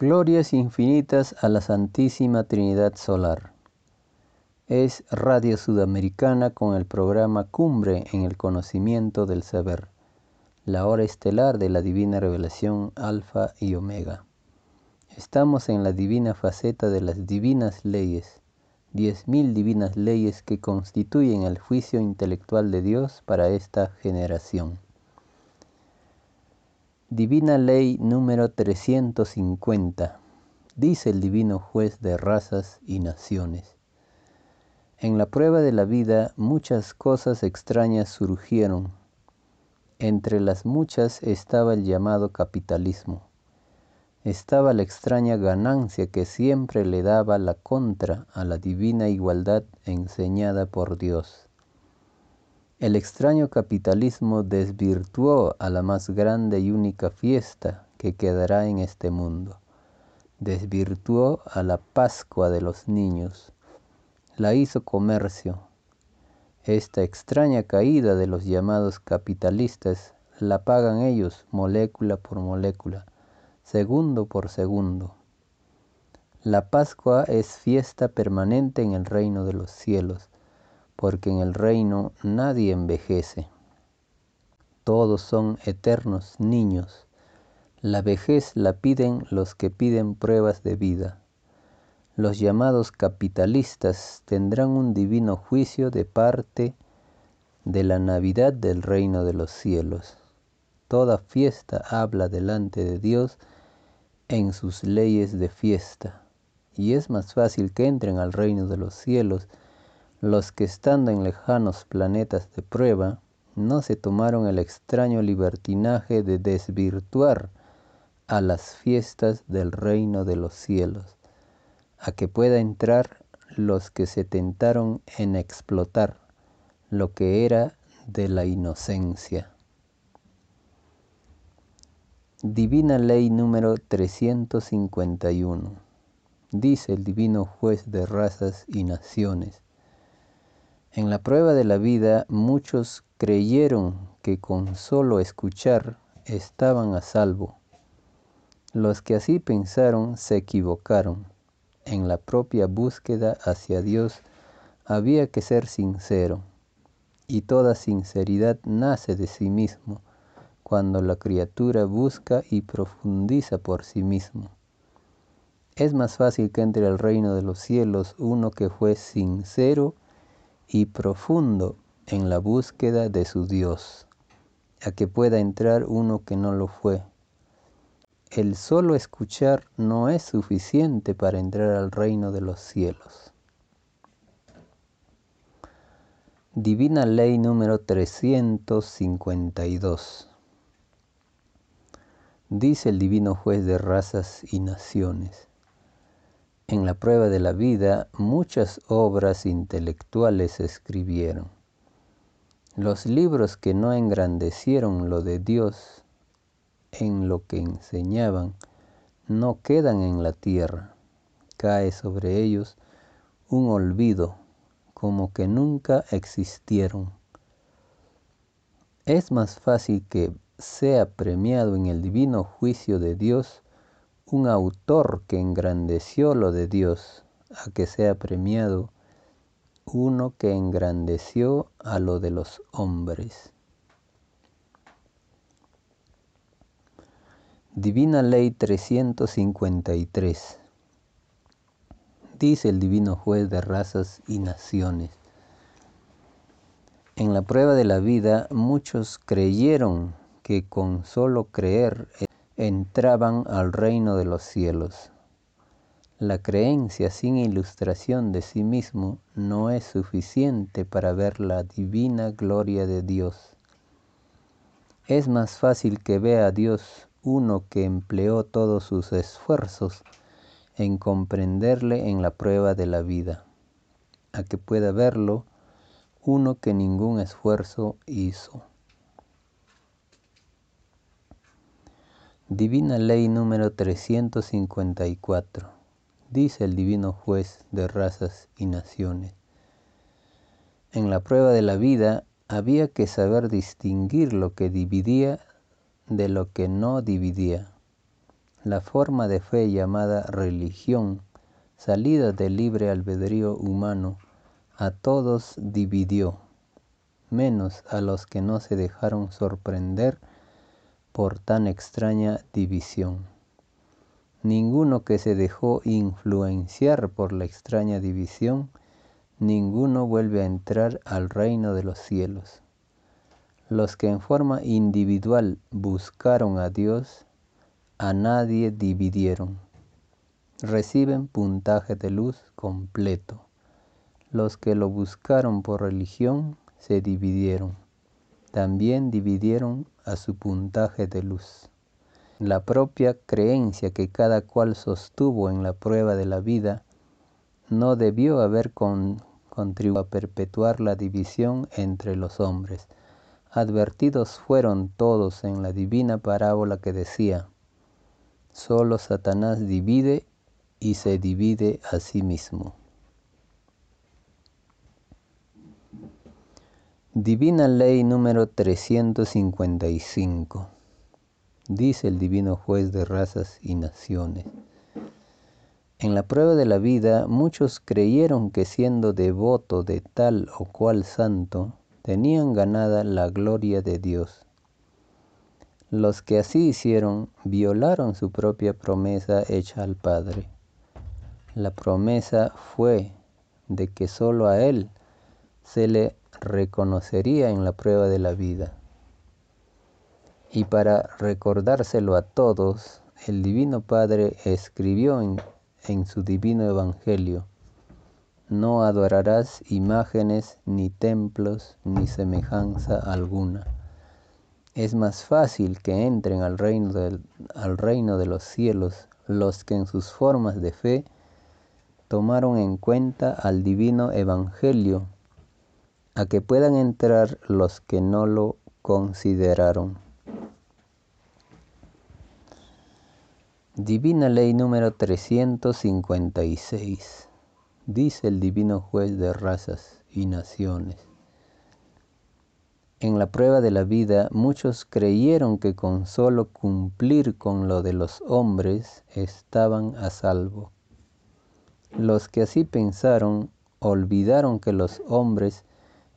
Glorias infinitas a la Santísima Trinidad Solar. Es Radio Sudamericana con el programa Cumbre en el Conocimiento del Saber, la hora estelar de la Divina Revelación Alfa y Omega. Estamos en la divina faceta de las divinas leyes, diez mil divinas leyes que constituyen el juicio intelectual de Dios para esta generación. Divina Ley número 350. Dice el Divino Juez de razas y naciones. En la prueba de la vida muchas cosas extrañas surgieron. Entre las muchas estaba el llamado capitalismo. Estaba la extraña ganancia que siempre le daba la contra a la divina igualdad enseñada por Dios. El extraño capitalismo desvirtuó a la más grande y única fiesta que quedará en este mundo. Desvirtuó a la Pascua de los niños. La hizo comercio. Esta extraña caída de los llamados capitalistas la pagan ellos molécula por molécula, segundo por segundo. La Pascua es fiesta permanente en el reino de los cielos porque en el reino nadie envejece. Todos son eternos niños. La vejez la piden los que piden pruebas de vida. Los llamados capitalistas tendrán un divino juicio de parte de la Navidad del reino de los cielos. Toda fiesta habla delante de Dios en sus leyes de fiesta, y es más fácil que entren al reino de los cielos los que estando en lejanos planetas de prueba, no se tomaron el extraño libertinaje de desvirtuar a las fiestas del reino de los cielos, a que pueda entrar los que se tentaron en explotar lo que era de la inocencia. Divina Ley número 351. Dice el Divino Juez de razas y naciones en la prueba de la vida muchos creyeron que con solo escuchar estaban a salvo. Los que así pensaron se equivocaron. En la propia búsqueda hacia Dios había que ser sincero, y toda sinceridad nace de sí mismo cuando la criatura busca y profundiza por sí mismo. Es más fácil que entre al reino de los cielos uno que fue sincero y profundo en la búsqueda de su Dios, a que pueda entrar uno que no lo fue. El solo escuchar no es suficiente para entrar al reino de los cielos. Divina Ley número 352. Dice el Divino Juez de razas y naciones. En la prueba de la vida muchas obras intelectuales escribieron. Los libros que no engrandecieron lo de Dios en lo que enseñaban no quedan en la tierra. Cae sobre ellos un olvido como que nunca existieron. Es más fácil que sea premiado en el divino juicio de Dios un autor que engrandeció lo de Dios, a que sea premiado uno que engrandeció a lo de los hombres. Divina Ley 353. Dice el Divino Juez de razas y naciones. En la prueba de la vida muchos creyeron que con solo creer entraban al reino de los cielos. La creencia sin ilustración de sí mismo no es suficiente para ver la divina gloria de Dios. Es más fácil que vea a Dios uno que empleó todos sus esfuerzos en comprenderle en la prueba de la vida, a que pueda verlo uno que ningún esfuerzo hizo. Divina Ley número 354. Dice el Divino Juez de razas y naciones. En la prueba de la vida había que saber distinguir lo que dividía de lo que no dividía. la forma de fe llamada religión, salida del libre albedrío humano, a todos dividió, menos a los que no se dejaron sorprender por tan extraña división. Ninguno que se dejó influenciar por la extraña división, ninguno vuelve a entrar al reino de los cielos. Los que en forma individual buscaron a Dios, a nadie dividieron. Reciben puntaje de luz completo. Los que lo buscaron por religión se dividieron. También dividieron a su puntaje de luz. La propia creencia que cada cual sostuvo en la prueba de la vida no debió haber contribuido a perpetuar la división entre los hombres. Advertidos fueron todos en la divina parábola que decía, Solo Satanás divide y se divide a sí mismo. Divina Ley número 355. Dice el Divino Juez de razas y naciones. En la prueba de la vida muchos creyeron que siendo devoto de tal o cual santo, tenían ganada la gloria de Dios los que así hicieron violaron su propia promesa hecha al Padre. La promesa fue de que sólo a Él se le reconocería en la prueba de la vida. Y para recordárselo a todos, el Divino Padre escribió en, en su Divino Evangelio, no adorarás imágenes, ni templos, ni semejanza alguna es más fácil que entren al reino, al reino de los cielos los que en sus formas de fe tomaron en cuenta al divino evangelio, a que puedan entrar los que no lo consideraron. Divina Ley número 356. Dice el Divino Juez de razas y naciones. En la prueba de la vida muchos creyeron que con solo cumplir con lo de los hombres estaban a salvo. Los que así pensaron olvidaron que los hombres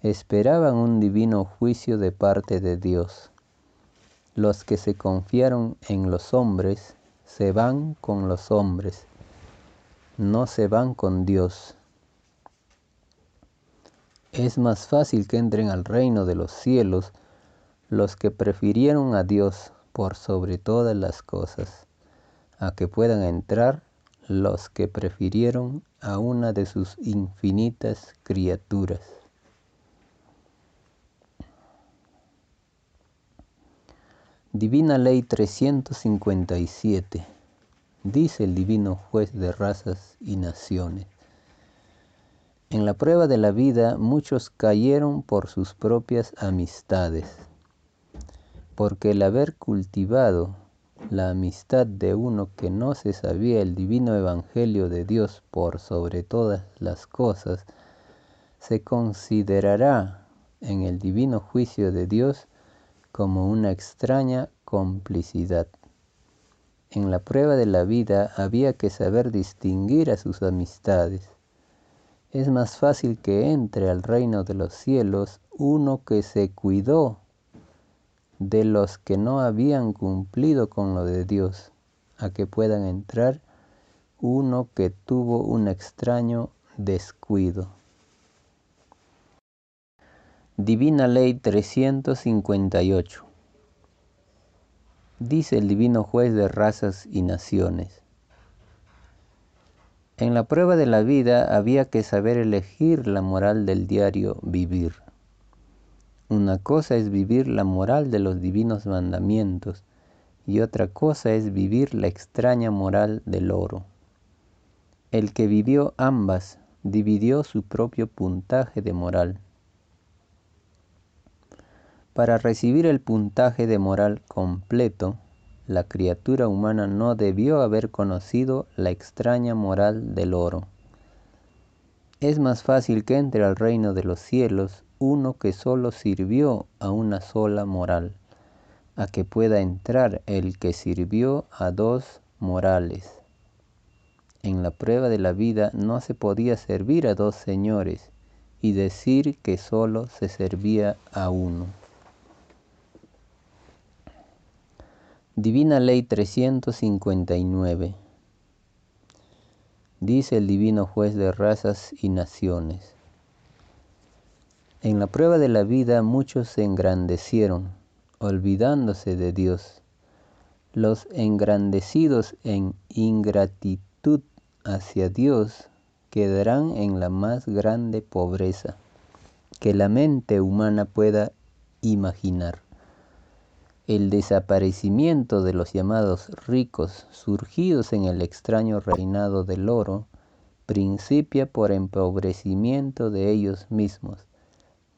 esperaban un divino juicio de parte de Dios. Los que se confiaron en los hombres se van con los hombres, no se van con Dios. Es más fácil que entren al reino de los cielos los que prefirieron a Dios por sobre todas las cosas, a que puedan entrar los que prefirieron a una de sus infinitas criaturas. Divina Ley 357, dice el Divino Juez de razas y naciones. En la prueba de la vida muchos cayeron por sus propias amistades, porque el haber cultivado la amistad de uno que no se sabía el divino evangelio de Dios por sobre todas las cosas, se considerará en el divino juicio de Dios como una extraña complicidad. En la prueba de la vida había que saber distinguir a sus amistades es más fácil que entre al reino de los cielos uno que se cuidó de los que no habían cumplido con lo de Dios, a que puedan entrar uno que tuvo un extraño descuido. Divina Ley 358 Dice el Divino Juez de razas y naciones, en la prueba de la vida había que saber elegir la moral del diario vivir. Una cosa es vivir la moral de los divinos mandamientos y otra cosa es vivir la extraña moral del oro. El que vivió ambas dividió su propio puntaje de moral. Para recibir el puntaje de moral completo, la criatura humana no debió haber conocido la extraña moral del oro. Es más fácil que entre al reino de los cielos uno que solo sirvió a una sola moral, a que pueda entrar el que sirvió a dos morales. En la prueba de la vida no se podía servir a dos señores y decir que solo se servía a uno. Divina Ley 359 Dice el Divino Juez de razas y naciones. En la prueba de la vida muchos se engrandecieron, olvidándose de Dios. Los engrandecidos en ingratitud hacia Dios quedarán en la más grande pobreza que la mente humana pueda imaginar. El desaparecimiento de los llamados ricos surgidos en el extraño reinado del oro principia por empobrecimiento de ellos mismos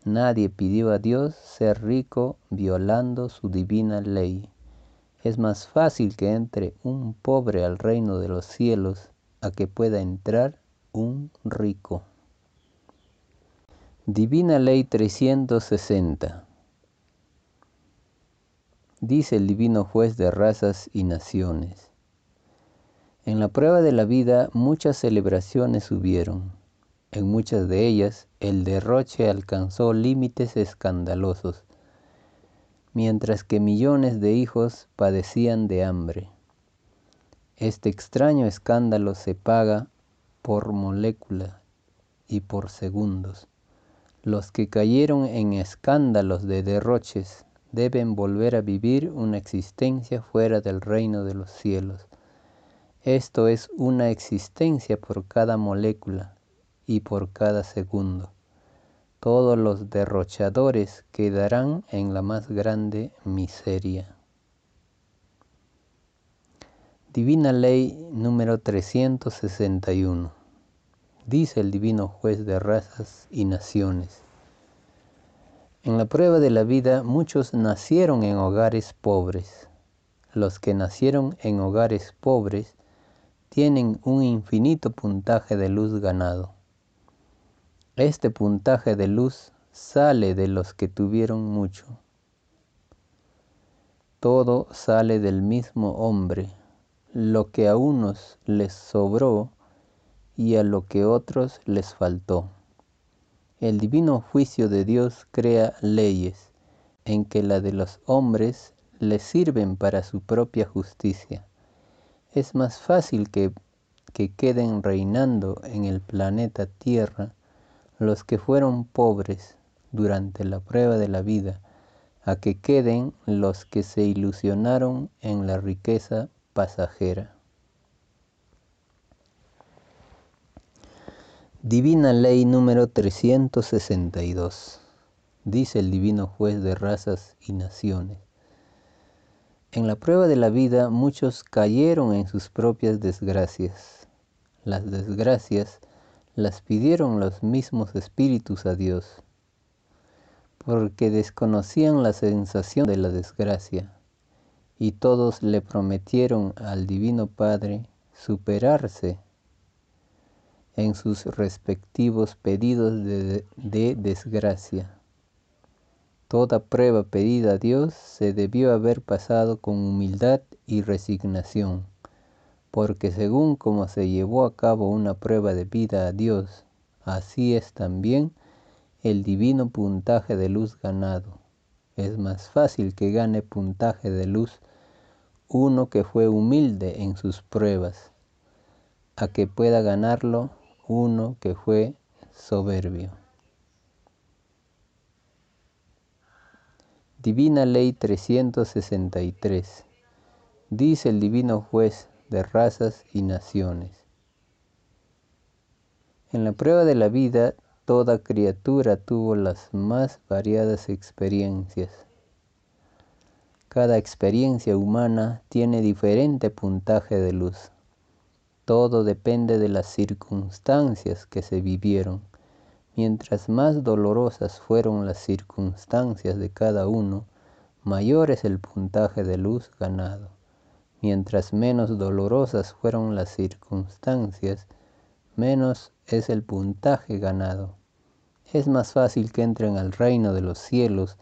Nadie pidió a Dios ser rico violando su divina ley. Es más fácil que entre un pobre al reino de los cielos a que pueda entrar un rico. Divina Ley 360 Dice el divino juez de razas y naciones. En la prueba de la vida muchas celebraciones hubieron en muchas de ellas, el derroche alcanzó límites escandalosos, mientras que millones de hijos padecían de hambre. Este extraño escándalo se paga por molécula y por segundos. Los que cayeron en escándalos de derroches deben volver a vivir una existencia fuera del reino de los cielos. Esto es una existencia por cada molécula, y por cada segundo. Todos los derrochadores quedarán en la más grande miseria. Divina Ley número 361. Dice el Divino Juez de razas y naciones. En la prueba de la vida muchos nacieron en hogares pobres. Los que nacieron en hogares pobres tienen un infinito puntaje de luz ganado. Este puntaje de luz sale de los que tuvieron mucho. Todo sale del mismo hombre, lo que a unos les sobró y a lo que otros les faltó. El divino juicio de Dios crea leyes en que la de los hombres les sirven para su propia justicia. Es más fácil que, que queden reinando en el planeta Tierra los que fueron pobres durante la prueba de la vida, a que queden los que se ilusionaron en la riqueza pasajera. Divina Ley número 362. Dice el Divino Juez de razas y naciones. En la prueba de la vida muchos cayeron en sus propias desgracias. Las desgracias las pidieron los mismos espíritus a Dios, porque desconocían la sensación de la desgracia, y todos le prometieron al Divino Padre superarse en sus respectivos pedidos de, de, desgracia. Toda prueba pedida a Dios se debió haber pasado con humildad y resignación porque según como se llevó a cabo una prueba de vida a Dios, así es también el divino puntaje de luz ganado. Es más fácil que gane puntaje de luz uno que fue humilde en sus pruebas, a que pueda ganarlo uno que fue soberbio. Divina Ley 363. Dice el Divino Juez de razas y naciones. En la prueba de la vida, toda criatura tuvo las más variadas experiencias. Cada experiencia humana tiene diferente puntaje de luz. Todo depende de las circunstancias que se vivieron. Mientras más dolorosas fueron las circunstancias de cada uno, mayor es el puntaje de luz ganado. Mientras menos dolorosas fueron las circunstancias, menos es el puntaje ganado. Es más fácil que entren al reino de los cielos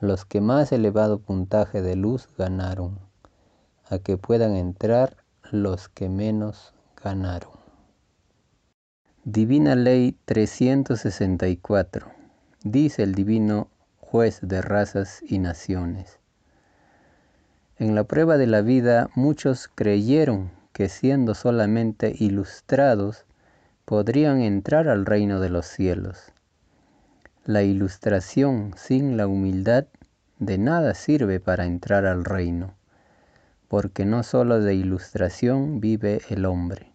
los que más elevado puntaje de luz ganaron, a que puedan entrar los que menos Divina Ley 364. Dice el Divino Juez de razas y naciones. En la prueba de la vida muchos creyeron que siendo solamente ilustrados podrían entrar al reino de los cielos. La ilustración sin la humildad de nada sirve para entrar al reino, porque no solo de ilustración vive el hombre.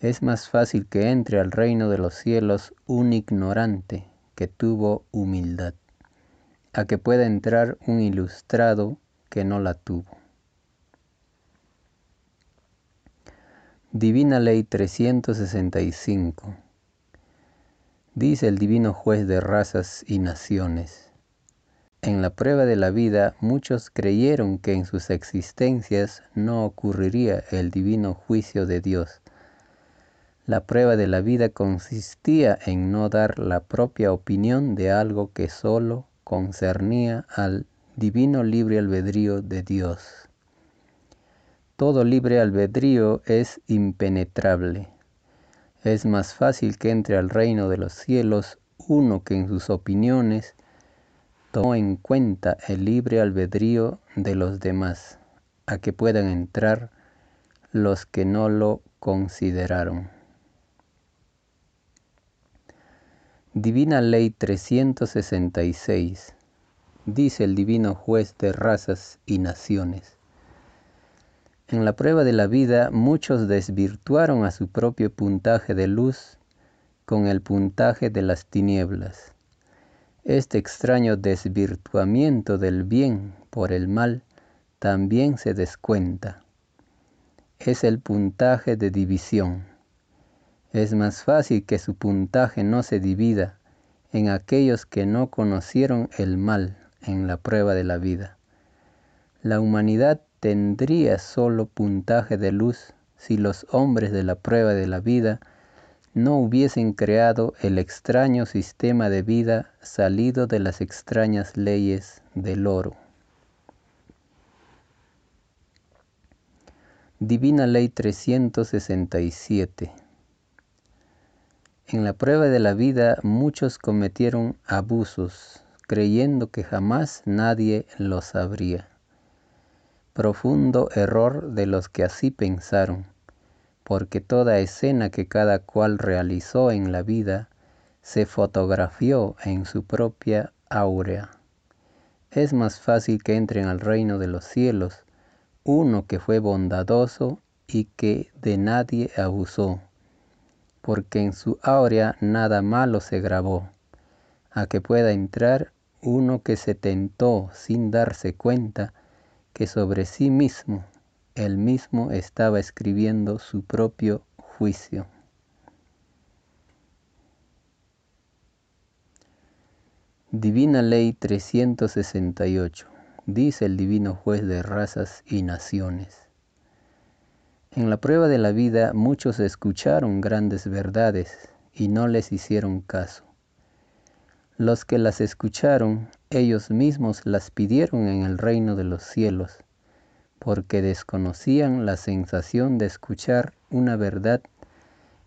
Es más fácil que entre al reino de los cielos un ignorante que tuvo humildad, a que pueda entrar un ilustrado que no la tuvo. Divina Ley 365 Dice el Divino Juez de razas y naciones. En la prueba de la vida muchos creyeron que en sus existencias no ocurriría el divino juicio de Dios. La prueba de la vida consistía en no dar la propia opinión de algo que sólo concernía al divino libre albedrío de Dios. Todo libre albedrío es impenetrable es más fácil que entre al reino de los cielos uno que en sus opiniones tomó en cuenta el libre albedrío de los demás, a que puedan entrar los que no lo consideraron. Divina Ley 366, dice el Divino Juez de razas y naciones. En la prueba de la vida muchos desvirtuaron a su propio puntaje de luz con el puntaje de las tinieblas. Este extraño desvirtuamiento del bien por el mal también se descuenta. Es el puntaje de división. Es más fácil que su puntaje no se divida en aquellos que no conocieron el mal en la prueba de la vida. La humanidad tendría solo puntaje de luz si los hombres de la prueba de la vida no hubiesen creado el extraño sistema de vida salido de las extrañas leyes del oro. Divina Ley 367 En la prueba de la vida muchos cometieron abusos, creyendo que jamás nadie los sabría profundo error de los que así pensaron, porque toda escena que cada cual realizó en la vida se fotografió en su propia áurea. Es más fácil que entren al reino de los cielos uno que fue bondadoso y que de nadie abusó, porque en su áurea nada malo se grabó, a que pueda entrar uno que se tentó sin darse cuenta que sobre sí mismo él mismo estaba escribiendo su propio juicio. Divina Ley 368, dice el Divino Juez de razas y naciones. En la prueba de la vida muchos escucharon grandes verdades y no les hicieron caso. Los que las escucharon, ellos mismos las pidieron en el reino de los cielos, porque desconocían la sensación de escuchar una verdad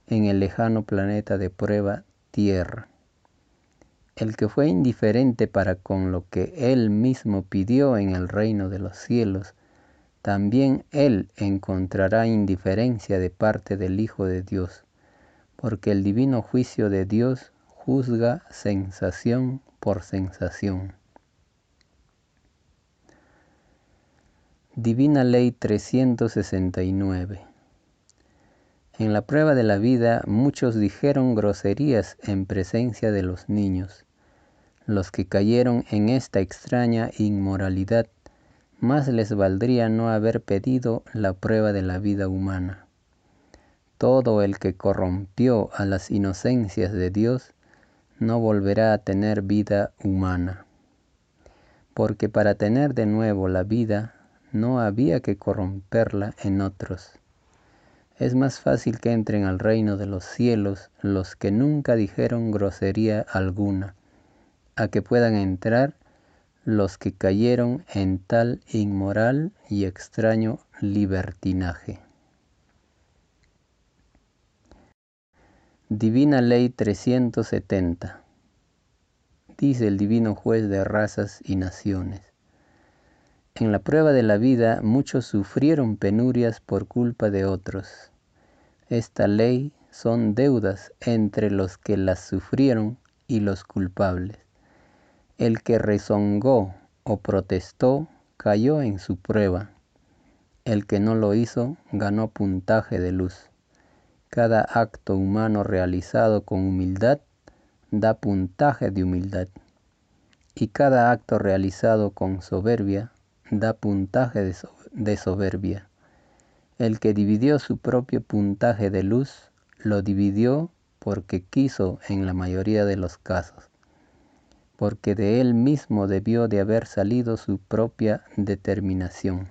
en el lejano planeta de prueba Tierra. El que fue indiferente para con lo que él mismo pidió en el reino de los cielos, también él encontrará indiferencia de parte del Hijo de Dios, porque el divino juicio de Dios juzga sensación por sensación. Divina Ley 369 En la prueba de la vida muchos dijeron groserías en presencia de los niños. Los que cayeron en esta extraña inmoralidad, más les valdría no haber pedido la prueba de la vida humana. Todo el que corrompió a las inocencias de Dios no volverá a tener vida humana, porque para tener de nuevo la vida no había que corromperla en otros. Es más fácil que entren al reino de los cielos los que nunca dijeron grosería alguna, a que puedan entrar los que cayeron en tal inmoral y extraño libertinaje. Divina Ley 370 Dice el Divino Juez de Razas y Naciones. En la prueba de la vida muchos sufrieron penurias por culpa de otros. Esta ley son deudas entre los que las sufrieron y los culpables el que rezongó o protestó cayó en su prueba. El que no lo hizo ganó puntaje de luz. Cada acto humano realizado con humildad da puntaje de humildad. Y cada acto realizado con soberbia da puntaje de soberbia. El que dividió su propio puntaje de luz, lo dividió porque quiso en la mayoría de los casos, porque de él mismo debió de haber salido su propia determinación.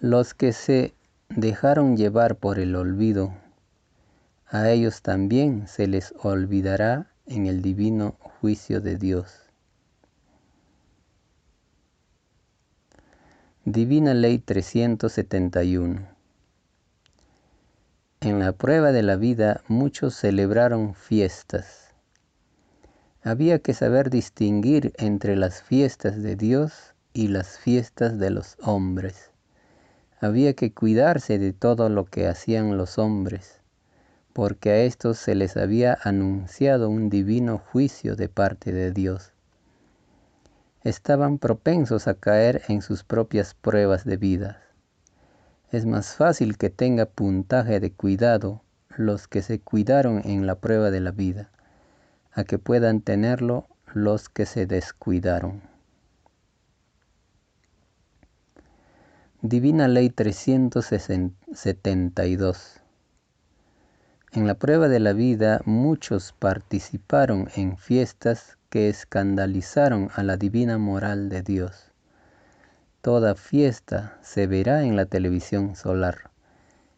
Los que se dejaron llevar por el olvido, a ellos también se les olvidará en el divino juicio de Dios. Divina Ley 371 En la prueba de la vida muchos celebraron fiestas. Había que saber distinguir entre las fiestas de Dios y las fiestas de los hombres. Había que cuidarse de todo lo que hacían los hombres, porque a estos se les había anunciado un divino juicio de parte de Dios estaban propensos a caer en sus propias pruebas de vida. Es más fácil que tenga puntaje de cuidado los que se cuidaron en la prueba de la vida, a que puedan tenerlo los que se descuidaron. Divina Ley 372 En la prueba de la vida muchos participaron en fiestas que escandalizaron a la divina moral de Dios. Toda fiesta se verá en la televisión solar.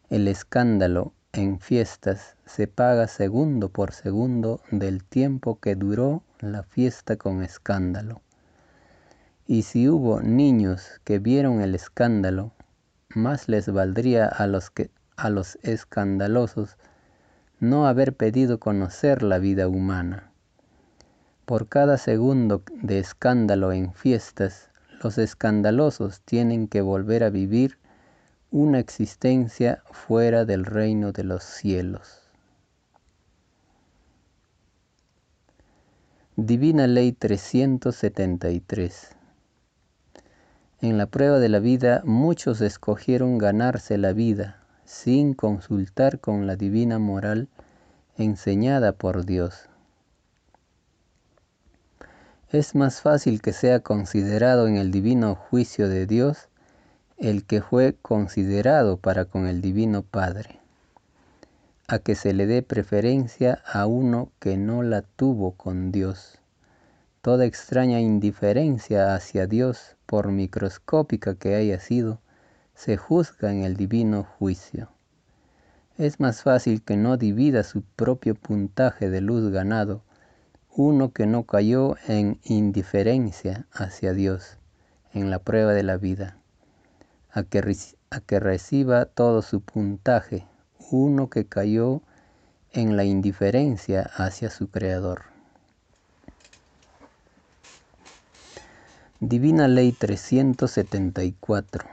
El escándalo en fiestas se paga segundo por segundo del tiempo que duró la fiesta con escándalo. Y si hubo niños que vieron el escándalo, más les valdría a los, que, a los escandalosos no haber pedido conocer la vida humana por cada segundo de escándalo en fiestas, los escandalosos tienen que volver a vivir una existencia fuera del reino de los cielos. Divina Ley 373 En la prueba de la vida muchos escogieron ganarse la vida sin consultar con la divina moral enseñada por Dios es más fácil que sea considerado en el divino juicio de Dios el que fue considerado para con el divino Padre, a que se le dé preferencia a uno que no la tuvo con Dios. Toda extraña indiferencia hacia Dios, por microscópica que haya sido, se juzga en el divino juicio. Es más fácil que no divida su propio puntaje de luz ganado uno que no cayó en indiferencia hacia Dios en la prueba de la vida, a que, a que reciba todo su puntaje, uno que cayó en la indiferencia hacia su Creador. Divina Ley 374.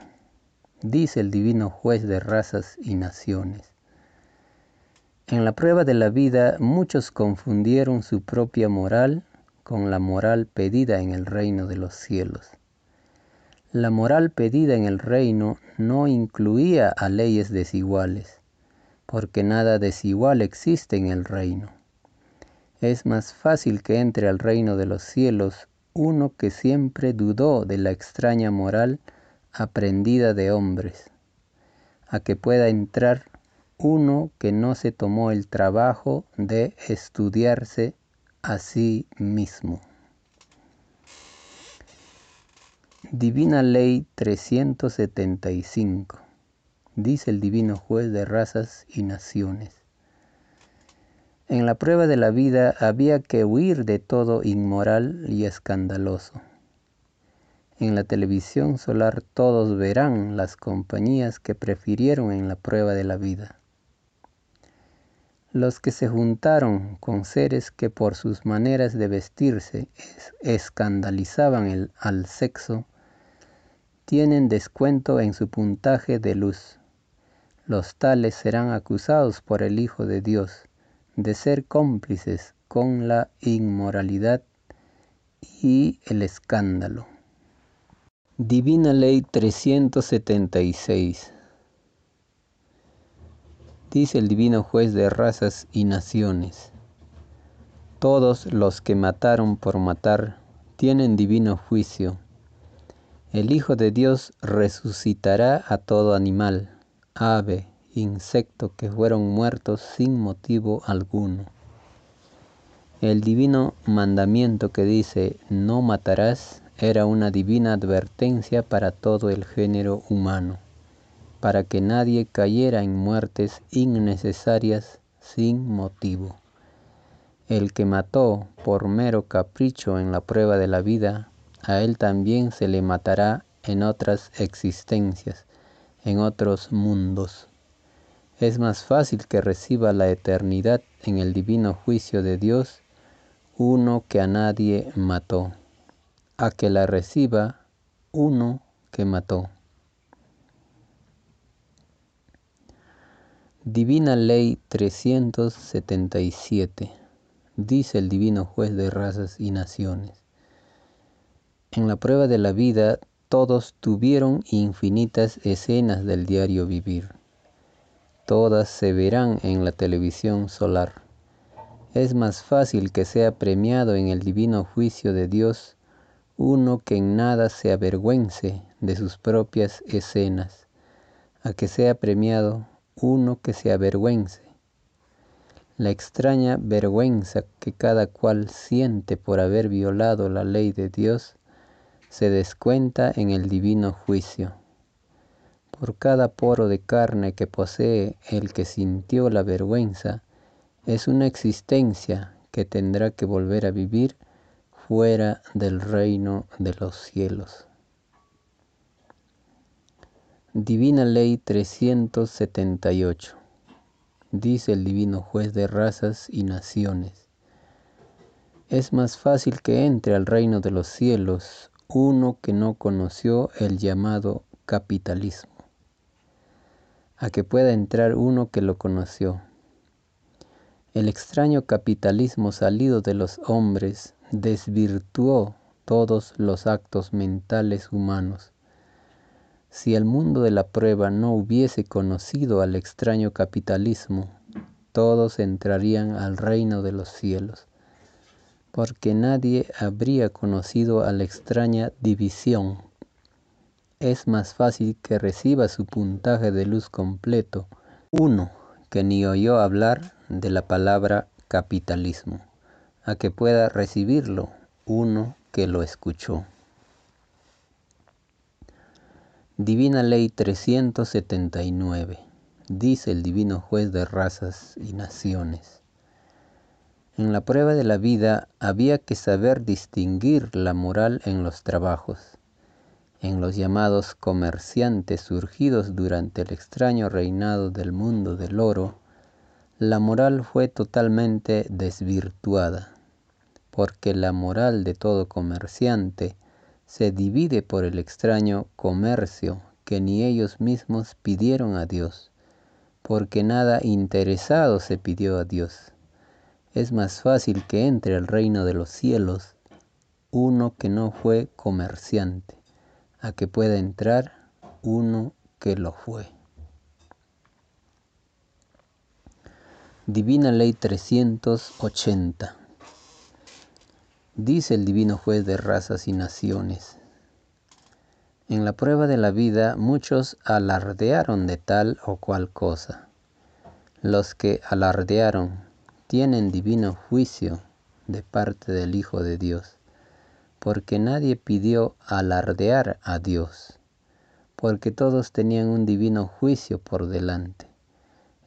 Dice el Divino Juez de razas y naciones. En la prueba de la vida muchos confundieron su propia moral con la moral pedida en el reino de los cielos. La moral pedida en el reino no incluía a leyes desiguales, porque nada desigual existe en el reino. Es más fácil que entre al reino de los cielos uno que siempre dudó de la extraña moral aprendida de hombres, a que pueda entrar uno que no se tomó el trabajo de estudiarse a sí mismo. Divina Ley 375, dice el Divino Juez de razas y naciones. En la prueba de la vida había que huir de todo inmoral y escandaloso. En la televisión solar todos verán las compañías que prefirieron en la prueba de la vida Los que se juntaron con seres que por sus maneras de vestirse escandalizaban al sexo, tienen descuento en su puntaje de luz. Los tales serán acusados por el Hijo de Dios de ser cómplices con la inmoralidad y el escándalo. Divina Ley 376 Dice el Divino Juez de razas y naciones, todos los que mataron por matar tienen divino juicio. El Hijo de Dios resucitará a todo animal, ave, insecto que fueron muertos sin motivo alguno. El divino mandamiento que dice no matarás era una divina advertencia para todo el género humano, para que nadie cayera en muertes innecesarias sin motivo. El que mató por mero capricho en la prueba de la vida, a él también se le matará en otras existencias, en otros mundos. Es más fácil que reciba la eternidad en el divino juicio de Dios uno que a nadie mató, a que la reciba uno que mató. Divina Ley 377, dice el Divino Juez de razas y naciones. En la prueba de la vida todos tuvieron infinitas escenas del diario vivir. Todas se verán en la televisión solar es más fácil que sea premiado en el divino juicio de Dios uno que en nada se avergüence de sus propias escenas, a que sea premiado uno que se avergüence. La extraña vergüenza que cada cual siente por haber violado la ley de Dios se descuenta en el divino juicio. Por cada poro de carne que posee el que sintió la vergüenza, es una existencia que tendrá que volver a vivir fuera del reino de los cielos. Divina Ley 378. Dice el Divino Juez de razas y naciones. Es más fácil que entre al reino de los cielos uno que no conoció el llamado capitalismo, a que pueda entrar uno que lo conoció. El extraño capitalismo salido de los hombres desvirtuó todos los actos mentales humanos. Si el mundo de la prueba no hubiese conocido al extraño capitalismo, todos entrarían al reino de los cielos, porque nadie habría conocido a la extraña división. Es más fácil que reciba su puntaje de luz completo, uno que ni oyó hablar de la palabra capitalismo, a que pueda recibirlo uno que lo escuchó. Divina Ley 379, dice el Divino Juez de razas y naciones. En la prueba de la vida había que saber distinguir la moral en los trabajos, en los llamados comerciantes surgidos durante el extraño reinado del mundo del oro, la moral fue totalmente desvirtuada, porque la moral de todo comerciante se divide por el extraño comercio que ni ellos mismos pidieron a Dios, porque nada interesado se pidió a Dios. Es más fácil que entre al reino de los cielos uno que no fue comerciante, a que pueda entrar uno que lo fue. Divina Ley 380. Dice el Divino Juez de razas y naciones. En la prueba de la vida muchos alardearon de tal o cual cosa. Los que alardearon tienen divino juicio de parte del Hijo de Dios, porque nadie pidió alardear a Dios, porque todos tenían un divino juicio por delante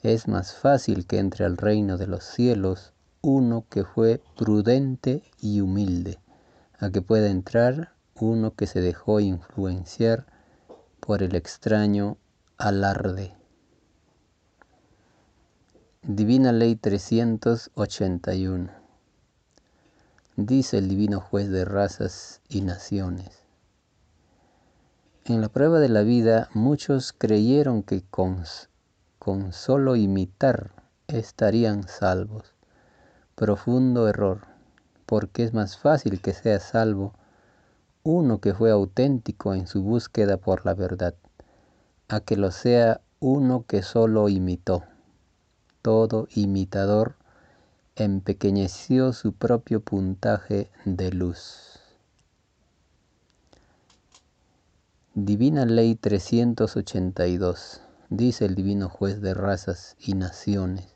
es más fácil que entre al reino de los cielos uno que fue prudente y humilde, a que pueda entrar uno que se dejó influenciar por el extraño alarde. Divina Ley 381. Dice el Divino Juez de razas y naciones. En la prueba de la vida muchos creyeron que con, con solo imitar estarían salvos. Profundo error, porque es más fácil que sea salvo uno que fue auténtico en su búsqueda por la verdad, a que lo sea uno que solo imitó todo imitador empequeñeció su propio puntaje de luz. Divina Ley 382, dice el Divino Juez de razas y naciones.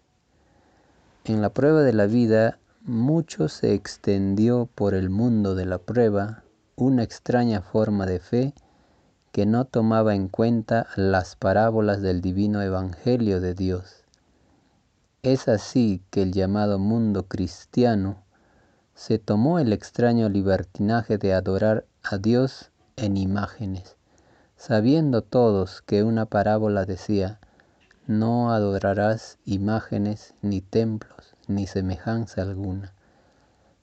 En la prueba de la vida, mucho se extendió por el mundo de la prueba una extraña forma de fe que no tomaba en cuenta las parábolas del divino Evangelio de Dios es así que el llamado mundo cristiano se tomó el extraño libertinaje de adorar a Dios en imágenes, sabiendo todos que una parábola decía, no adorarás imágenes ni templos ni semejanza alguna.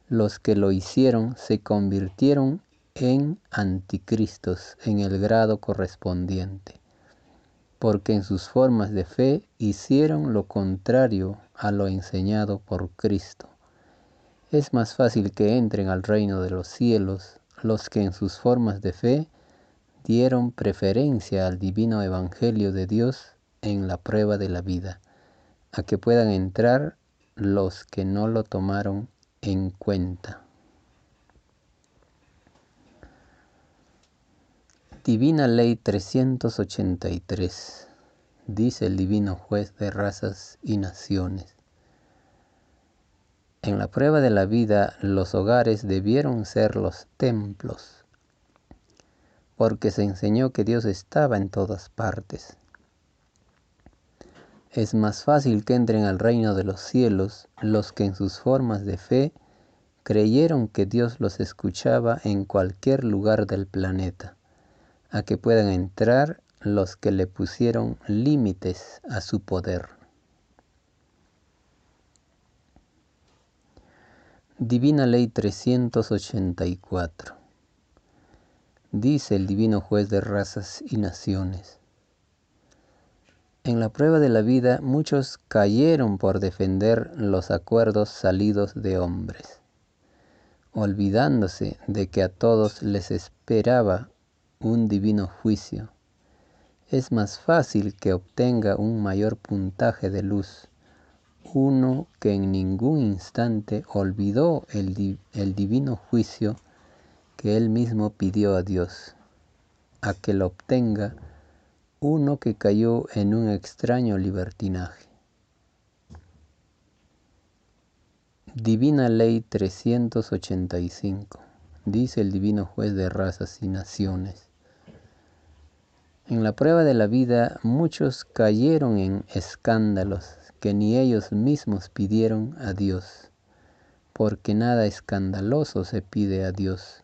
Los que lo hicieron se convirtieron en anticristos en el grado correspondiente porque en sus formas de fe hicieron lo contrario a lo enseñado por Cristo. Es más fácil que entren al reino de los cielos los que en sus formas de fe dieron preferencia al divino Evangelio de Dios en la prueba de la vida, a que puedan entrar los que no lo tomaron en cuenta. Divina Ley 383, dice el Divino Juez de razas y naciones. En la prueba de la vida los hogares debieron ser los templos, porque se enseñó que Dios estaba en todas partes. Es más fácil que entren al reino de los cielos los que en sus formas de fe creyeron que Dios los escuchaba en cualquier lugar del planeta a que puedan entrar los que le pusieron límites a su poder. Divina Ley 384. Dice el Divino Juez de razas y naciones. En la prueba de la vida muchos cayeron por defender los acuerdos salidos de hombres, olvidándose de que a todos les esperaba un divino juicio. Es más fácil que obtenga un mayor puntaje de luz uno que en ningún instante olvidó el, el divino juicio que él mismo pidió a Dios, a que lo obtenga uno que cayó en un extraño libertinaje. Divina Ley 385, dice el Divino Juez de razas y naciones. En la prueba de la vida muchos cayeron en escándalos que ni ellos mismos pidieron a Dios, porque nada escandaloso se pide a Dios.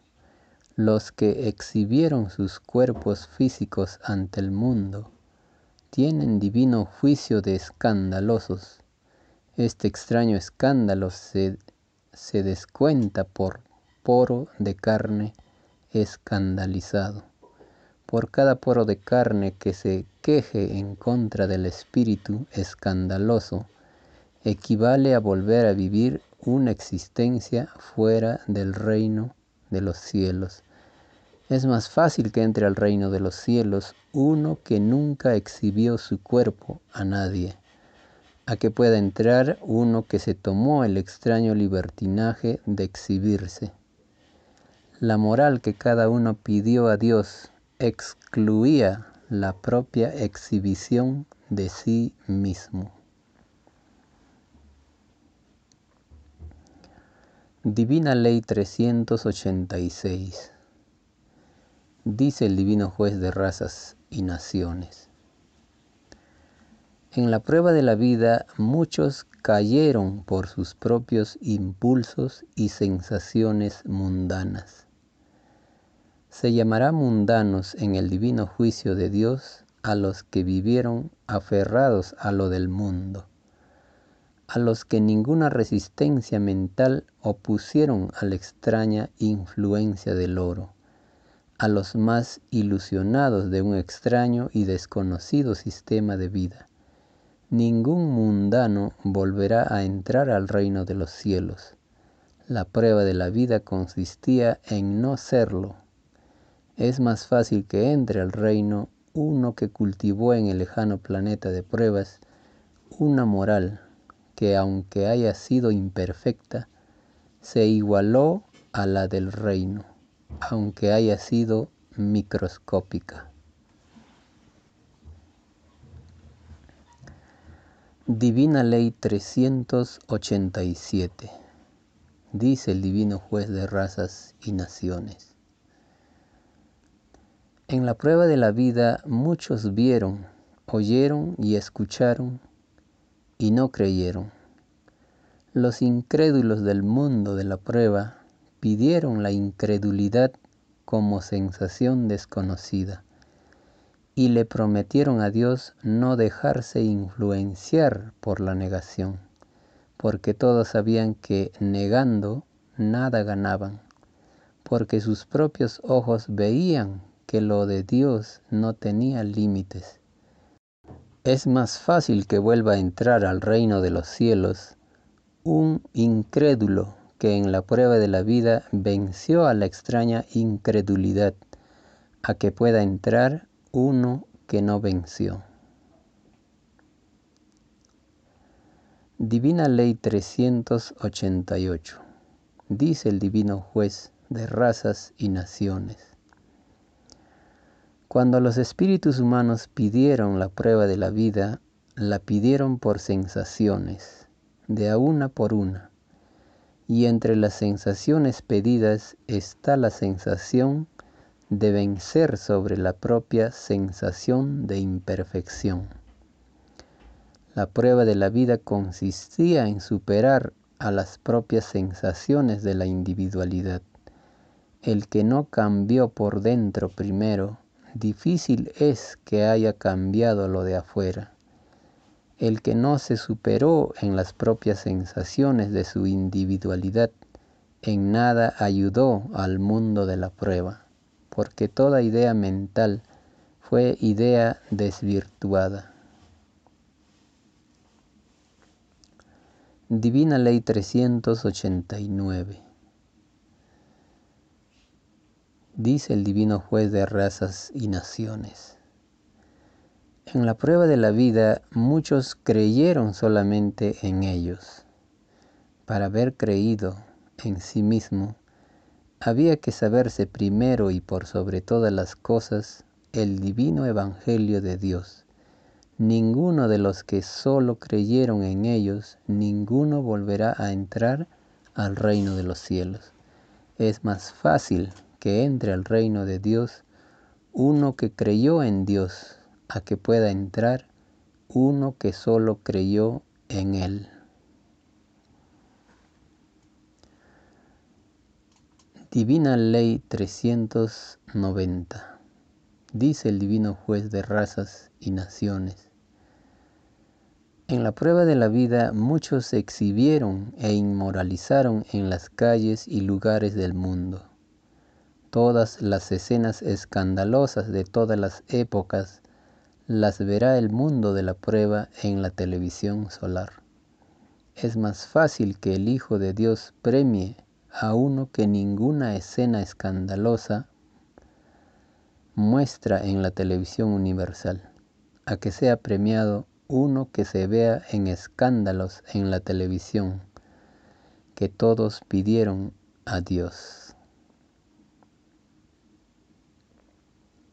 Los que exhibieron sus cuerpos físicos ante el mundo tienen divino juicio de escandalosos. Este extraño escándalo se, se descuenta por poro de carne escandalizado por cada poro de carne que se queje en contra del espíritu escandaloso, equivale a volver a vivir una existencia fuera del reino de los cielos. Es más fácil que entre al reino de los cielos uno que nunca exhibió su cuerpo a nadie, a que pueda entrar uno que se tomó el extraño libertinaje de exhibirse. La moral que cada uno pidió a Dios excluía la propia exhibición de sí mismo. Divina Ley 386 Dice el Divino Juez de razas y naciones. En la prueba de la vida muchos cayeron por sus propios impulsos y sensaciones mundanas se llamará mundanos en el divino juicio de Dios a los que vivieron aferrados a lo del mundo. a los que ninguna resistencia mental opusieron a la extraña influencia del oro, a los más ilusionados de un extraño y desconocido sistema de vida. Ningún mundano volverá a entrar al reino de los cielos. La prueba de la vida consistía en no serlo. Es más fácil que entre al reino uno que cultivó en el lejano planeta de pruebas una moral que aunque haya sido imperfecta, se igualó a la del reino, aunque haya sido microscópica. Divina Ley 387 Dice el Divino Juez de Razas y Naciones. En la prueba de la vida muchos vieron, oyeron y escucharon y no creyeron. Los incrédulos del mundo de la prueba pidieron la incredulidad como sensación desconocida y le prometieron a Dios no dejarse influenciar por la negación, porque todos sabían que negando nada ganaban, porque sus propios ojos veían que lo de Dios no tenía límites es más fácil que vuelva a entrar al reino de los cielos un incrédulo que en la prueba de la vida venció a la extraña incredulidad, a que pueda entrar uno que no venció. Divina Ley 388. Dice el Divino Juez de razas y naciones. Cuando los espíritus humanos pidieron la prueba de la vida, la pidieron por sensaciones, de a una por una. Y entre las sensaciones pedidas está la sensación de vencer sobre la propia sensación de imperfección. La prueba de la vida consistía en superar a las propias sensaciones de la individualidad. El que no cambió por dentro primero, difícil es que haya cambiado lo de afuera. El que no se superó en las propias sensaciones de su individualidad, en nada ayudó al mundo de la prueba, porque toda idea mental fue idea desvirtuada. Divina Ley 389 dice el divino juez de razas y naciones. En la prueba de la vida muchos creyeron solamente en ellos. Para haber creído en sí mismo, había que saberse primero y por sobre todas las cosas el divino evangelio de Dios. Ninguno de los que solo creyeron en ellos, ninguno volverá a entrar al reino de los cielos. Es más fácil que entre al reino de Dios uno que creyó en Dios, a que pueda entrar uno que solo creyó en Él. Divina Ley 390. Dice el Divino Juez de razas y naciones. En la prueba de la vida muchos se exhibieron e inmoralizaron en las calles y lugares del mundo Todas las escenas escandalosas de todas las épocas las verá el mundo de la prueba en la televisión solar. Es más fácil que el Hijo de Dios premie a uno que ninguna escena escandalosa muestra en la televisión universal, a que sea premiado uno que se vea en escándalos en la televisión, que todos pidieron a Dios.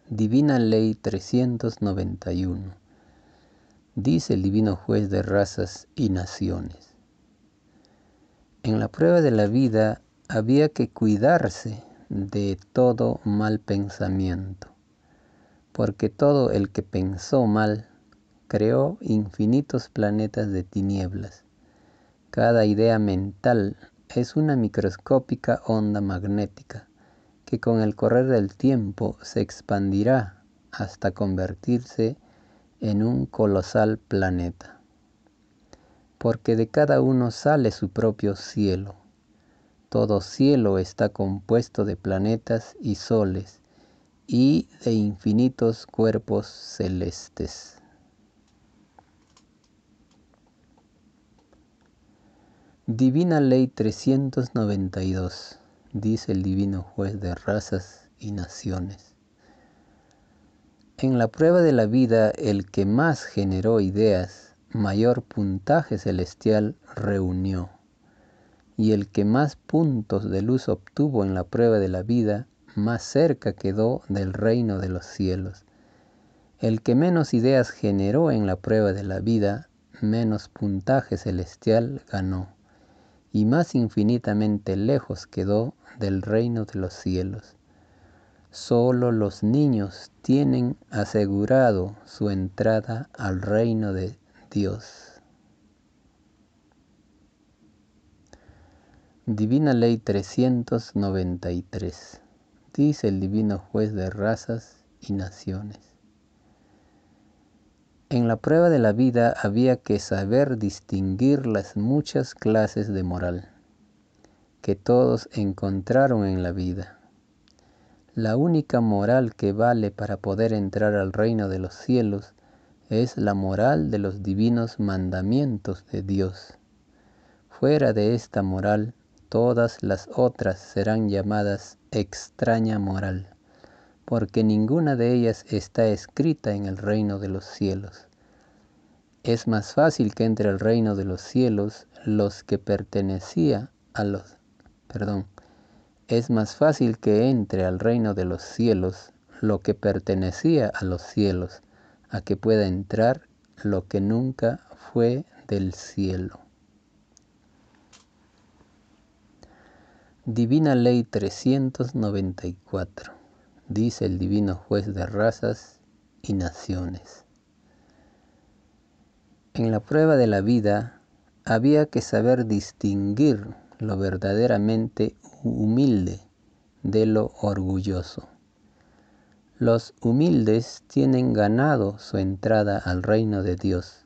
Divina Ley 391. Dice el Divino Juez de razas y naciones. En la prueba de la vida había que cuidarse de todo mal pensamiento, porque todo el que pensó mal creó infinitos planetas de tinieblas. Cada idea mental es una microscópica onda magnética que con el correr del tiempo se expandirá hasta convertirse en un colosal planeta. porque de cada uno sale su propio cielo. Todo cielo está compuesto de planetas y soles y de infinitos cuerpos celestes. Divina Ley 392, dice el Divino Juez de razas y naciones. En la prueba de la vida, el que más generó ideas, mayor puntaje celestial reunió, y el que más puntos de luz obtuvo en la prueba de la vida, más cerca quedó del reino de los cielos. El que menos ideas generó en la prueba de la vida, menos puntaje celestial ganó y más infinitamente lejos quedó del reino de los cielos. Solo los niños tienen asegurado su entrada al reino de Dios. Divina Ley 393, dice el Divino Juez de razas y naciones. En la prueba de la vida había que saber distinguir las muchas clases de moral que todos encontraron en la vida. La única moral que vale para poder entrar al reino de los cielos es la moral de los divinos mandamientos de Dios. Fuera de esta moral, todas las otras serán llamadas extraña moral porque ninguna de ellas está escrita en el reino de los cielos. Es más fácil que entre al reino de los cielos los que pertenecía a los perdón, es más fácil que entre al reino de los cielos lo que pertenecía a los cielos, a que pueda entrar lo que nunca fue del cielo. Divina Ley 394 dice el divino juez de razas y naciones. En la prueba de la vida había que saber distinguir lo verdaderamente humilde de lo orgulloso. Los humildes tienen ganado su entrada al reino de Dios.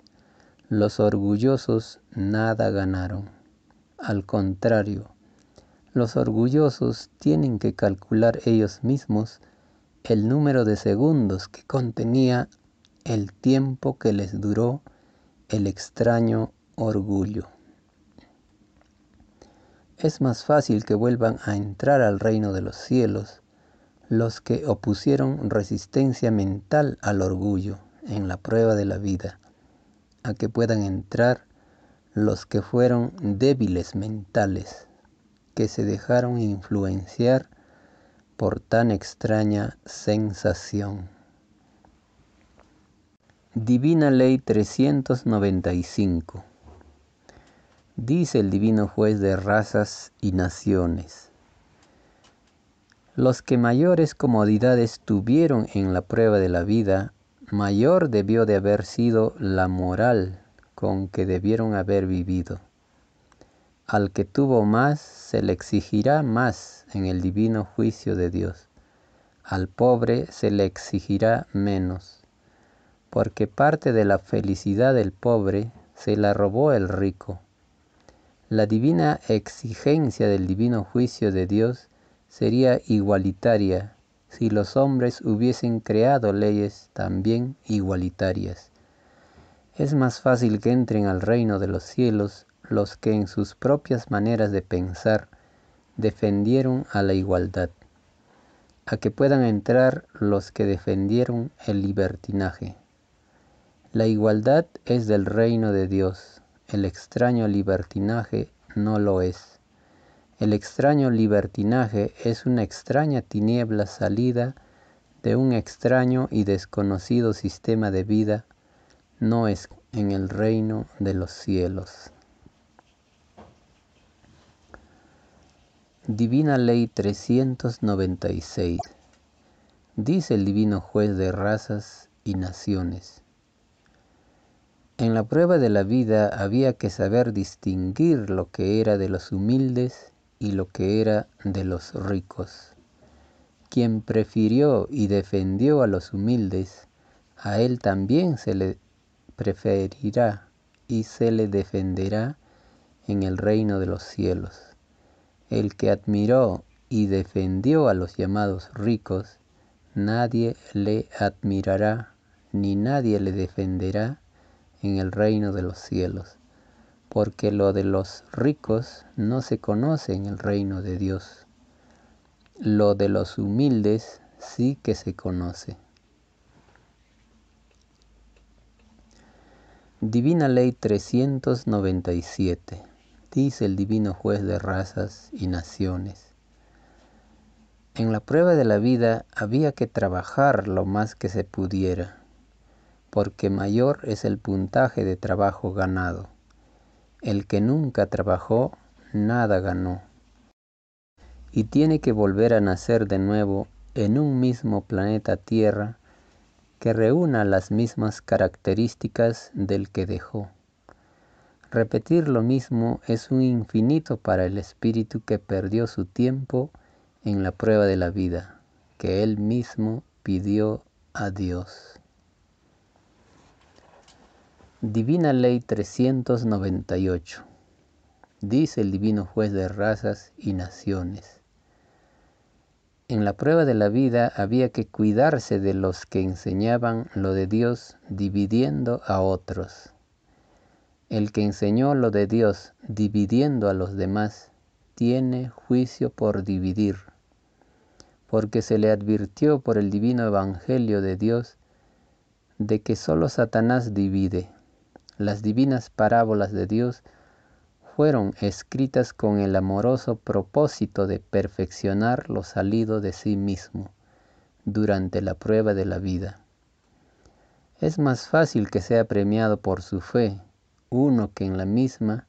Los orgullosos nada ganaron. Al contrario, los orgullosos tienen que calcular ellos mismos el número de segundos que contenía el tiempo que les duró el extraño orgullo. Es más fácil que vuelvan a entrar al reino de los cielos los que opusieron resistencia mental al orgullo en la prueba de la vida, a que puedan entrar los que fueron débiles mentales, que se dejaron influenciar por tan extraña sensación. Divina Ley 395 Dice el Divino Juez de razas y naciones. Los que mayores comodidades tuvieron en la prueba de la vida, mayor debió de haber sido la moral con que debieron haber vivido. Al que tuvo más, se le exigirá más en el divino juicio de Dios. Al pobre se le exigirá menos, porque parte de la felicidad del pobre se la robó el rico. La divina exigencia del divino juicio de Dios sería igualitaria si los hombres hubiesen creado leyes también igualitarias. Es más fácil que entren al reino de los cielos los que en sus propias maneras de pensar defendieron a la igualdad, a que puedan entrar los que defendieron el libertinaje. La igualdad es del reino de Dios, el extraño libertinaje no lo es. El extraño libertinaje es una extraña tiniebla salida de un extraño y desconocido sistema de vida, no es en el reino de los cielos. Divina Ley 396. Dice el Divino Juez de razas y naciones. En la prueba de la vida había que saber distinguir lo que era de los humildes y lo que era de los ricos. Quien prefirió y defendió a los humildes, a él también se le preferirá y se le defenderá en el reino de los cielos. El que admiró y defendió a los llamados ricos, nadie le admirará ni nadie le defenderá en el reino de los cielos, porque lo de los ricos no se conoce en el reino de Dios. Lo de los humildes sí que se conoce. Divina Ley 397, dice el Divino Juez de razas y naciones. En la prueba de la vida había que trabajar lo más que se pudiera, porque mayor es el puntaje de trabajo ganado. El que nunca trabajó, nada ganó. Y tiene que volver a nacer de nuevo en un mismo planeta Tierra que reúna las mismas características del que dejó. Repetir lo mismo es un infinito para el espíritu que perdió su tiempo en la prueba de la vida, que él mismo pidió a Dios. Divina Ley 398. Dice el Divino Juez de razas y naciones en la prueba de la vida había que cuidarse de los que enseñaban lo de Dios dividiendo a otros. El que enseñó lo de Dios dividiendo a los demás tiene juicio por dividir, porque se le advirtió por el divino evangelio de Dios de que solo Satanás divide. Las divinas parábolas de Dios fueron escritas con el amoroso propósito de perfeccionar lo salido de sí mismo durante la prueba de la vida. Es más fácil que sea premiado por su fe uno que en la misma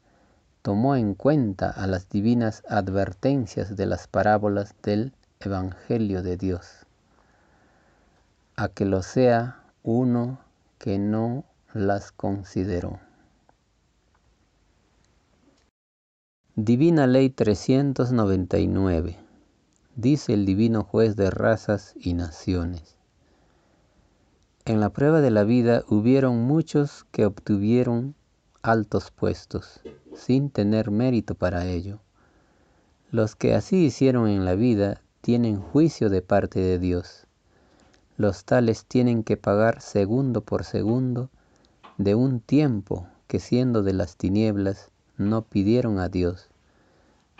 tomó en cuenta a las divinas advertencias de las parábolas del Evangelio de Dios, a que lo sea uno que no las consideró. Divina Ley 399. Dice el Divino Juez de razas y naciones. En la prueba de la vida hubieron muchos que obtuvieron altos puestos, sin tener mérito para ello. Los que así hicieron en la vida tienen juicio de parte de Dios. Los tales tienen que pagar segundo por segundo de un tiempo que siendo de las tinieblas no pidieron a Dios.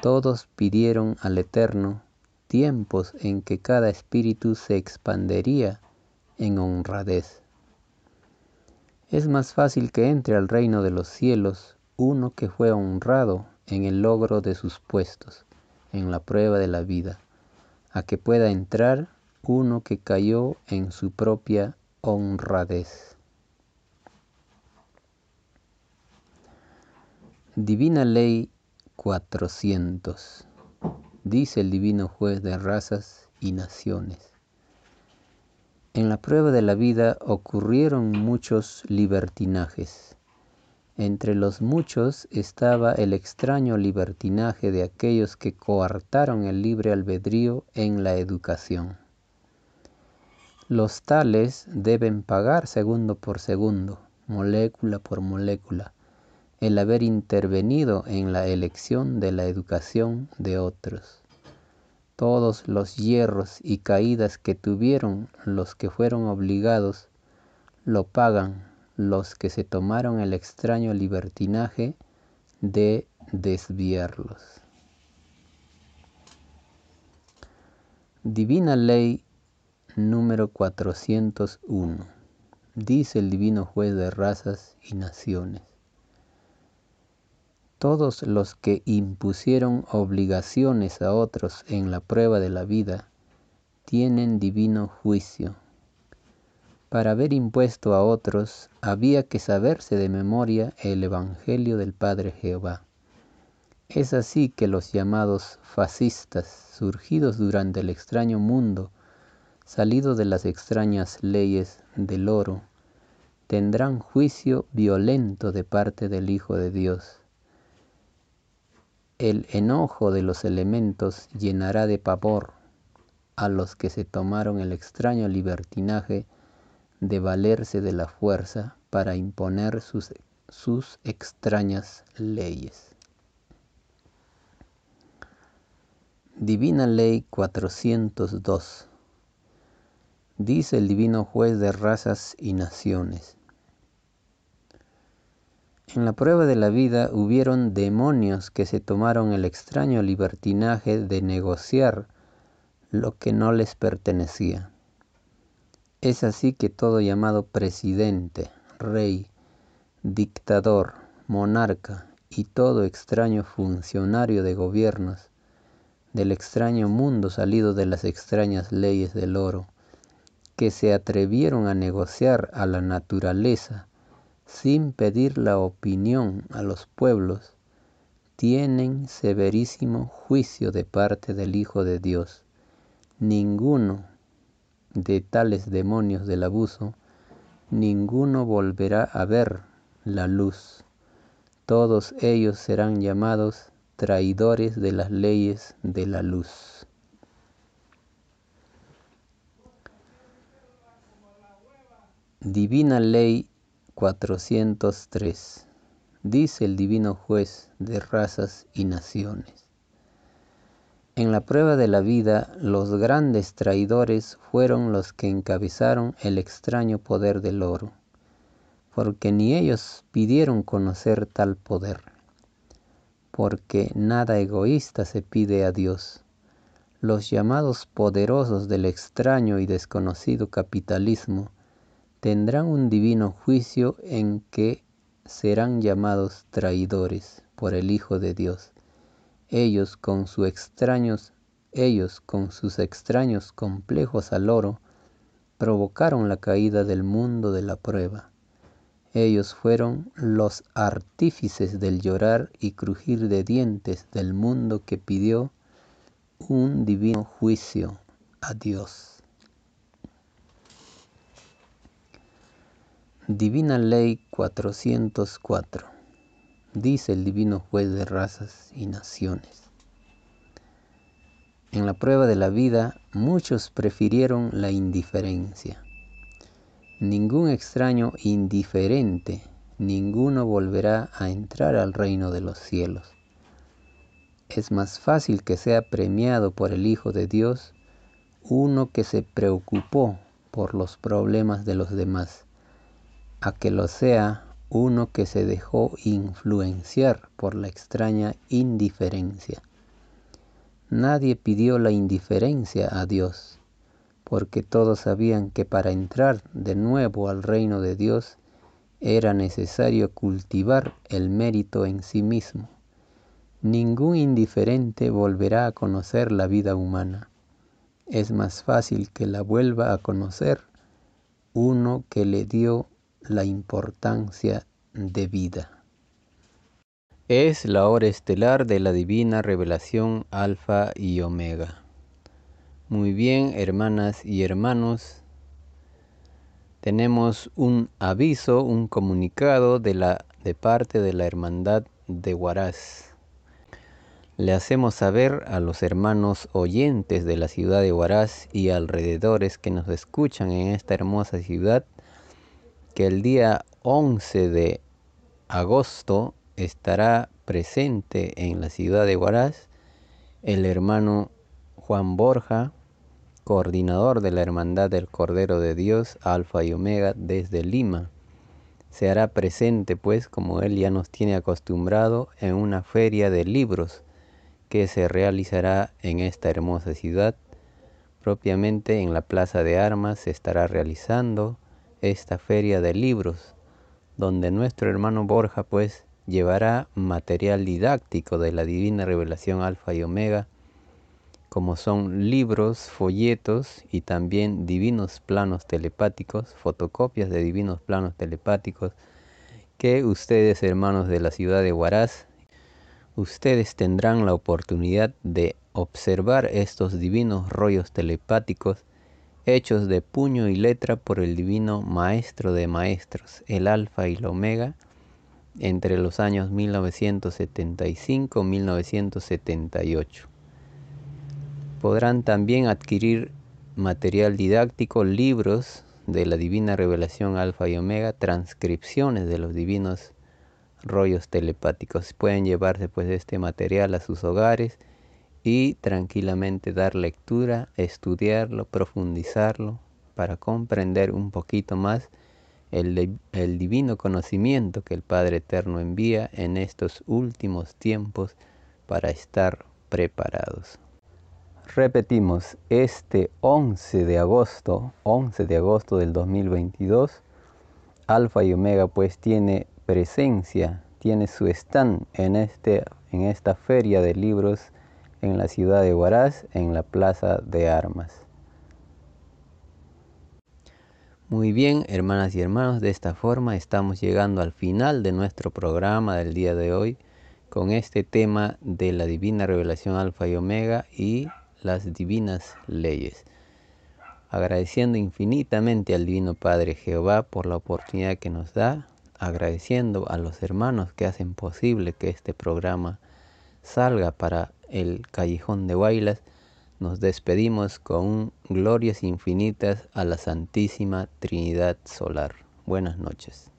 Todos pidieron al Eterno tiempos en que cada espíritu se expandería en honradez. Es más fácil que entre al reino de los cielos uno que fue honrado en el logro de sus puestos, en la prueba de la vida, a que pueda entrar uno que cayó en su propia honradez. Divina Ley 400. Dice el Divino Juez de razas y naciones. En la prueba de la vida ocurrieron muchos libertinajes. Entre los muchos estaba el extraño libertinaje de aquellos que coartaron el libre albedrío en la educación. Los tales deben pagar segundo por segundo, molécula por molécula, el haber intervenido en la elección de la educación de otros. Todos los hierros y caídas que tuvieron los que fueron obligados, lo pagan los que se tomaron el extraño libertinaje de desviarlos. Divina Ley número 401. Dice el Divino Juez de razas y naciones todos los que impusieron obligaciones a otros en la prueba de la vida tienen divino juicio. Para haber impuesto a otros había que saberse de memoria el Evangelio del Padre Jehová. Es así que los llamados fascistas, surgidos durante el extraño mundo, salido de las extrañas leyes del oro, tendrán juicio violento de parte del Hijo de Dios el enojo de los elementos llenará de pavor a los que se tomaron el extraño libertinaje de valerse de la fuerza para imponer sus, sus extrañas leyes. Divina Ley 402 Dice el Divino Juez de razas y naciones. En la prueba de la vida hubieron demonios que se tomaron el extraño libertinaje de negociar lo que no les pertenecía. Es así que todo llamado presidente, rey, dictador, monarca y todo extraño funcionario de gobiernos del extraño mundo salido de las extrañas leyes del oro, que se atrevieron a negociar a la naturaleza sin pedir la opinión a los pueblos, tienen severísimo juicio de parte del Hijo de Dios. Ninguno de tales demonios del abuso, ninguno volverá a ver la luz. Todos ellos serán llamados traidores de las leyes de la luz. Divina Ley 403. Dice el Divino Juez de razas y naciones. En la prueba de la vida, los grandes traidores fueron los que encabezaron el extraño poder del oro, porque ni ellos pidieron conocer tal poder, porque nada egoísta se pide a Dios. Los llamados poderosos del extraño y desconocido capitalismo tendrán un divino juicio en que serán llamados traidores por el Hijo de Dios. Ellos con sus extraños, ellos con sus extraños complejos al oro, provocaron la caída del mundo de la prueba. Ellos fueron los artífices del llorar y crujir de dientes del mundo que pidió un divino juicio a Dios. Divina Ley 404. Dice el Divino Juez de razas y naciones. En la prueba de la vida muchos prefirieron la indiferencia. Ningún extraño indiferente, ninguno volverá a entrar al reino de los cielos. Es más fácil que sea premiado por el Hijo de Dios uno que se preocupó por los problemas de los demás a que lo sea uno que se dejó influenciar por la extraña indiferencia. Nadie pidió la indiferencia a Dios, porque todos sabían que para entrar de nuevo al reino de Dios era necesario cultivar el mérito en sí mismo. Ningún indiferente volverá a conocer la vida humana. Es más fácil que la vuelva a conocer uno que le dio la importancia de vida. Es la hora estelar de la divina revelación alfa y omega. Muy bien, hermanas y hermanos, tenemos un aviso, un comunicado de, la, de parte de la Hermandad de Huaraz. Le hacemos saber a los hermanos oyentes de la ciudad de Huaraz y alrededores que nos escuchan en esta hermosa ciudad que el día 11 de agosto estará presente en la ciudad de Huaraz el hermano Juan Borja, coordinador de la Hermandad del Cordero de Dios, Alfa y Omega, desde Lima. Se hará presente, pues, como él ya nos tiene acostumbrado, en una feria de libros que se realizará en esta hermosa ciudad. Propiamente en la Plaza de Armas se estará realizando esta feria de libros, donde nuestro hermano Borja pues llevará material didáctico de la divina revelación alfa y omega, como son libros, folletos y también divinos planos telepáticos, fotocopias de divinos planos telepáticos, que ustedes hermanos de la ciudad de Huaraz, ustedes tendrán la oportunidad de observar estos divinos rollos telepáticos hechos de puño y letra por el divino Maestro de Maestros, el Alfa y el Omega, entre los años 1975-1978. Podrán también adquirir material didáctico, libros de la Divina Revelación Alfa y Omega, transcripciones de los divinos rollos telepáticos. Pueden llevarse pues este material a sus hogares y tranquilamente dar lectura, estudiarlo, profundizarlo para comprender un poquito más el, el, divino conocimiento que el Padre Eterno envía en estos últimos tiempos para estar preparados. Repetimos, este 11 de agosto, 11 de agosto del 2022, Alfa y Omega pues tiene presencia, tiene su stand en, este, en esta feria de libros en la ciudad de Huaraz, en la Plaza de Armas. Muy bien, hermanas y hermanos, de esta forma estamos llegando al final de nuestro programa del día de hoy con este tema de la divina revelación alfa y omega y las divinas leyes. Agradeciendo infinitamente al Divino Padre Jehová por la oportunidad que nos da, agradeciendo a los hermanos que hacen posible que este programa salga para el Callejón de Guaylas, nos despedimos con glorias infinitas a la Santísima Trinidad Solar. Buenas noches.